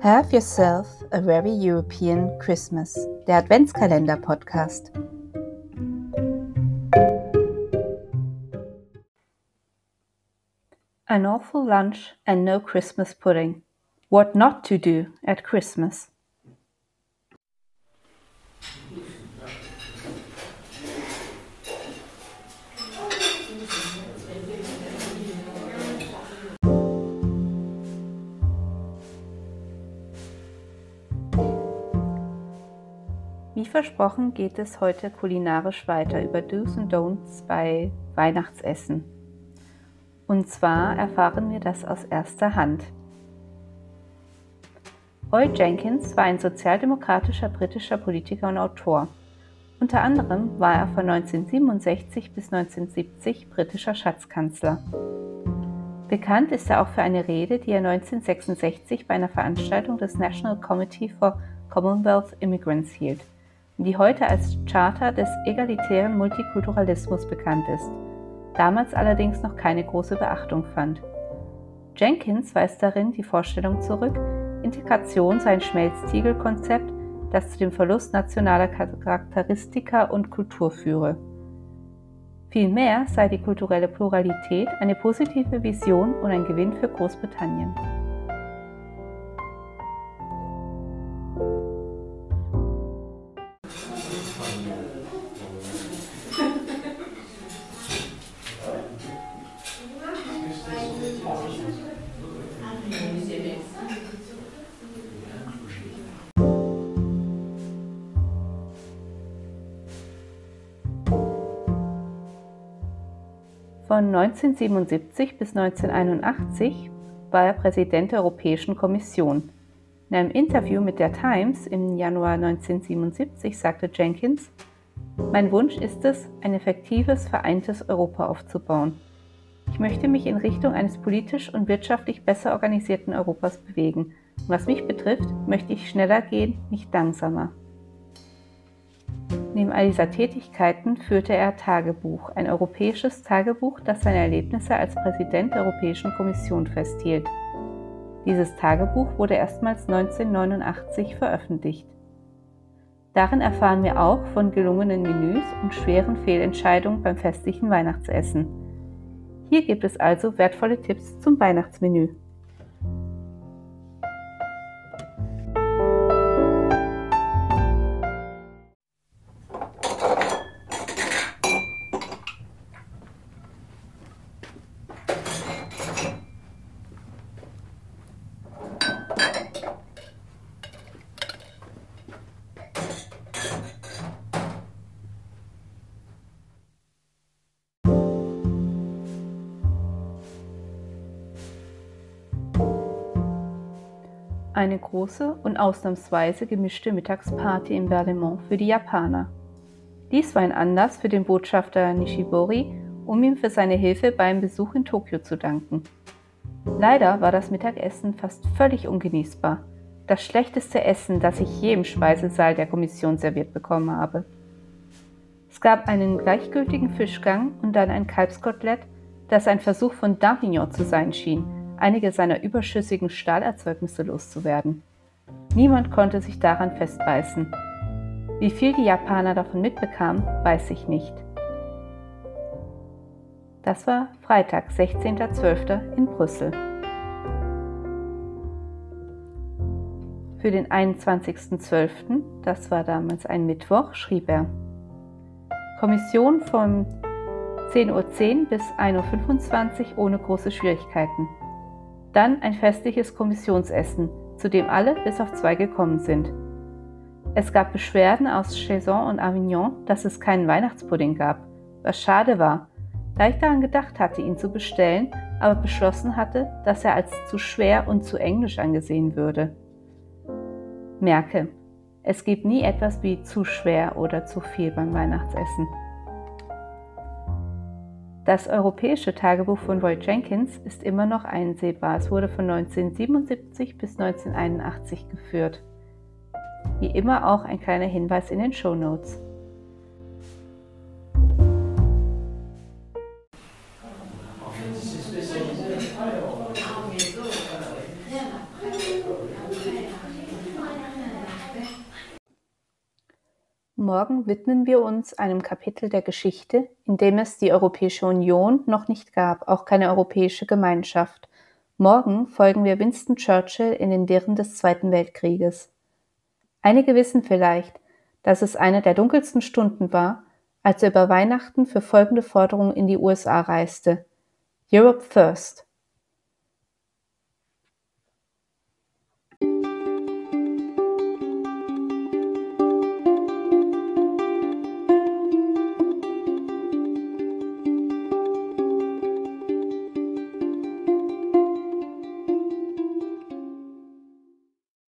Have Yourself a Very European Christmas, der Adventskalender-Podcast. An awful lunch and no Christmas pudding. What not to do at Christmas. Wie versprochen geht es heute kulinarisch weiter über Do's und Don'ts bei Weihnachtsessen. Und zwar erfahren wir das aus erster Hand. Roy Jenkins war ein sozialdemokratischer britischer Politiker und Autor. Unter anderem war er von 1967 bis 1970 britischer Schatzkanzler. Bekannt ist er auch für eine Rede, die er 1966 bei einer Veranstaltung des National Committee for Commonwealth Immigrants hielt die heute als Charta des egalitären Multikulturalismus bekannt ist, damals allerdings noch keine große Beachtung fand. Jenkins weist darin die Vorstellung zurück, Integration sei ein Schmelztiegelkonzept, das zu dem Verlust nationaler Charakteristika und Kultur führe. Vielmehr sei die kulturelle Pluralität eine positive Vision und ein Gewinn für Großbritannien. Von 1977 bis 1981 war er Präsident der Europäischen Kommission. In einem Interview mit der Times im Januar 1977 sagte Jenkins, mein Wunsch ist es, ein effektives, vereintes Europa aufzubauen. Ich möchte mich in Richtung eines politisch und wirtschaftlich besser organisierten Europas bewegen. Und was mich betrifft, möchte ich schneller gehen, nicht langsamer. Neben all dieser Tätigkeiten führte er Tagebuch, ein europäisches Tagebuch, das seine Erlebnisse als Präsident der Europäischen Kommission festhielt. Dieses Tagebuch wurde erstmals 1989 veröffentlicht. Darin erfahren wir auch von gelungenen Menüs und schweren Fehlentscheidungen beim festlichen Weihnachtsessen. Hier gibt es also wertvolle Tipps zum Weihnachtsmenü. Eine große und ausnahmsweise gemischte Mittagsparty in Berlaymont für die Japaner. Dies war ein Anlass für den Botschafter Nishibori, um ihm für seine Hilfe beim Besuch in Tokio zu danken. Leider war das Mittagessen fast völlig ungenießbar. Das schlechteste Essen, das ich je im Speisesaal der Kommission serviert bekommen habe. Es gab einen gleichgültigen Fischgang und dann ein Kalbskotelett, das ein Versuch von Davignon zu sein schien, einige seiner überschüssigen Stahlerzeugnisse loszuwerden. Niemand konnte sich daran festbeißen. Wie viel die Japaner davon mitbekamen, weiß ich nicht. Das war Freitag, 16.12. in Brüssel. Für den 21.12., das war damals ein Mittwoch, schrieb er Kommission von 10.10 Uhr bis 1.25 Uhr ohne große Schwierigkeiten. Dann ein festliches Kommissionsessen, zu dem alle bis auf zwei gekommen sind. Es gab Beschwerden aus Chaison und Avignon, dass es keinen Weihnachtspudding gab, was schade war, da ich daran gedacht hatte, ihn zu bestellen, aber beschlossen hatte, dass er als zu schwer und zu englisch angesehen würde. Merke, es gibt nie etwas wie zu schwer oder zu viel beim Weihnachtsessen. Das europäische Tagebuch von Roy Jenkins ist immer noch einsehbar. Es wurde von 1977 bis 1981 geführt. Wie immer auch ein kleiner Hinweis in den Show Notes. Morgen widmen wir uns einem Kapitel der Geschichte, in dem es die Europäische Union noch nicht gab, auch keine Europäische Gemeinschaft. Morgen folgen wir Winston Churchill in den Wirren des Zweiten Weltkrieges. Einige wissen vielleicht, dass es eine der dunkelsten Stunden war, als er über Weihnachten für folgende Forderung in die USA reiste. Europe First.